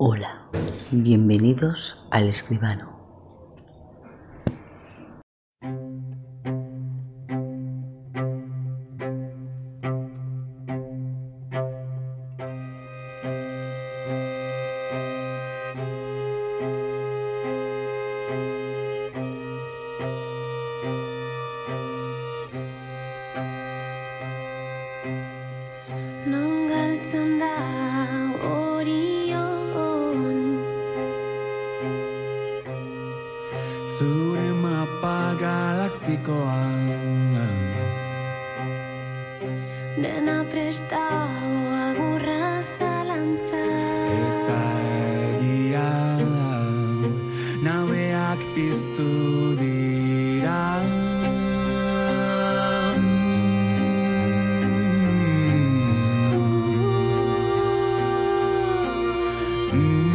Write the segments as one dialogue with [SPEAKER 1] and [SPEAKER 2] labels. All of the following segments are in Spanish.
[SPEAKER 1] Hola, bienvenidos al escribano.
[SPEAKER 2] Mapa galaktikoan?
[SPEAKER 3] Dena prestao agurra zalantza.
[SPEAKER 2] Eta egia Nabeak piztu dira.
[SPEAKER 3] Leku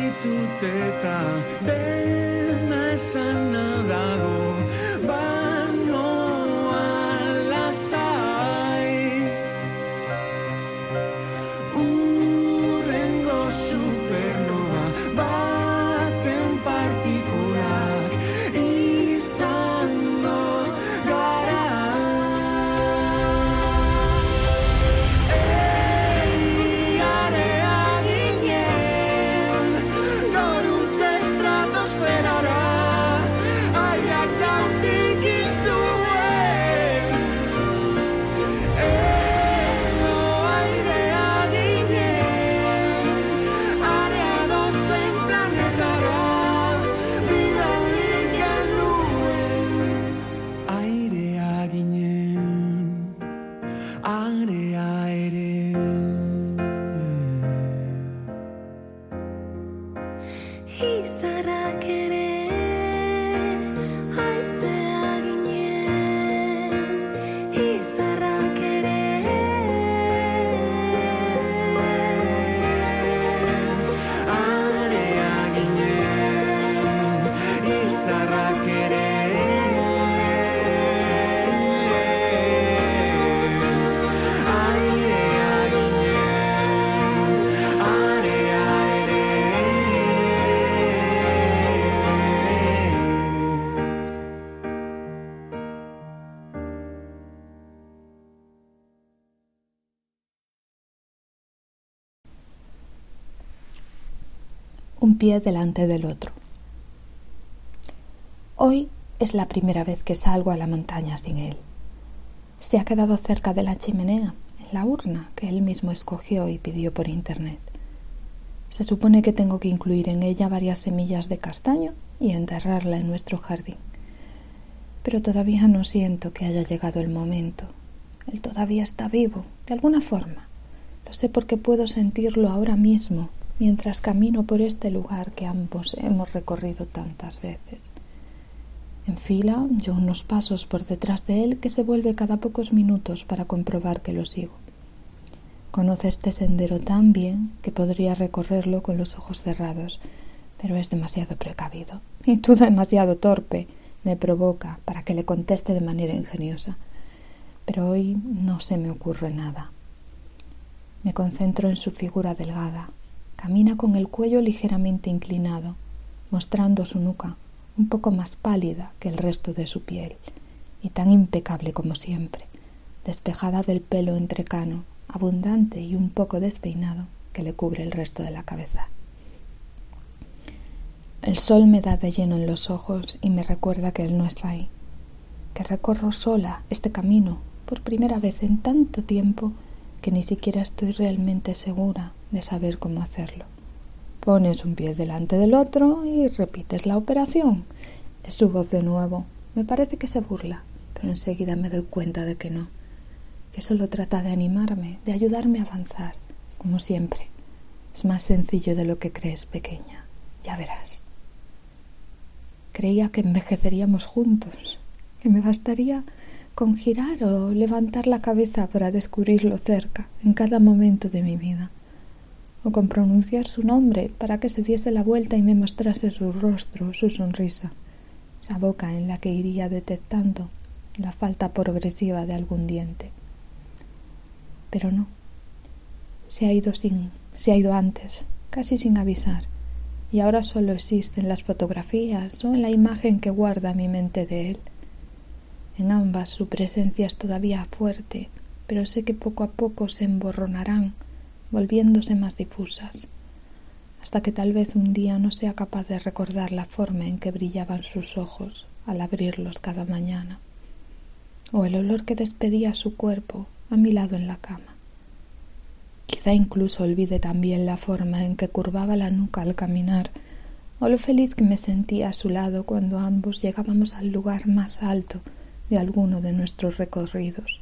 [SPEAKER 2] ditut eta dena esana dago, ba
[SPEAKER 4] un pie delante del otro. Hoy es la primera vez que salgo a la montaña sin él. Se ha quedado cerca de la chimenea, en la urna que él mismo escogió y pidió por internet. Se supone que tengo que incluir en ella varias semillas de castaño y enterrarla en nuestro jardín. Pero todavía no siento que haya llegado el momento. Él todavía está vivo, de alguna forma. Lo sé porque puedo sentirlo ahora mismo, mientras camino por este lugar que ambos hemos recorrido tantas veces. Enfila yo unos pasos por detrás de él que se vuelve cada pocos minutos para comprobar que lo sigo. Conoce este sendero tan bien que podría recorrerlo con los ojos cerrados, pero es demasiado precavido y tú demasiado torpe, me provoca para que le conteste de manera ingeniosa. Pero hoy no se me ocurre nada. Me concentro en su figura delgada. Camina con el cuello ligeramente inclinado, mostrando su nuca, un poco más pálida que el resto de su piel, y tan impecable como siempre, despejada del pelo entrecano, abundante y un poco despeinado, que le cubre el resto de la cabeza. El sol me da de lleno en los ojos y me recuerda que él no está ahí, que recorro sola este camino por primera vez en tanto tiempo que ni siquiera estoy realmente segura de saber cómo hacerlo. Pones un pie delante del otro y repites la operación. Es su voz de nuevo. Me parece que se burla, pero enseguida me doy cuenta de que no, que solo trata de animarme, de ayudarme a avanzar, como siempre. Es más sencillo de lo que crees, pequeña. Ya verás. Creía que envejeceríamos juntos, que me bastaría con girar o levantar la cabeza para descubrirlo cerca, en cada momento de mi vida, o con pronunciar su nombre para que se diese la vuelta y me mostrase su rostro, su sonrisa, esa boca en la que iría detectando la falta progresiva de algún diente. Pero no. Se ha ido sin se ha ido antes, casi sin avisar, y ahora solo existen las fotografías o en la imagen que guarda mi mente de él. En ambas su presencia es todavía fuerte, pero sé que poco a poco se emborronarán, volviéndose más difusas, hasta que tal vez un día no sea capaz de recordar la forma en que brillaban sus ojos al abrirlos cada mañana, o el olor que despedía su cuerpo a mi lado en la cama. Quizá incluso olvide también la forma en que curvaba la nuca al caminar, o lo feliz que me sentía a su lado cuando ambos llegábamos al lugar más alto de alguno de nuestros recorridos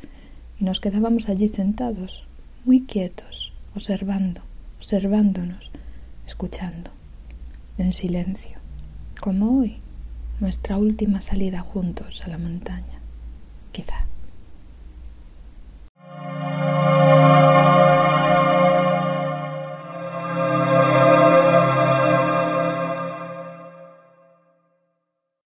[SPEAKER 4] y nos quedábamos allí sentados, muy quietos, observando, observándonos, escuchando, en silencio, como hoy, nuestra última salida juntos a la montaña.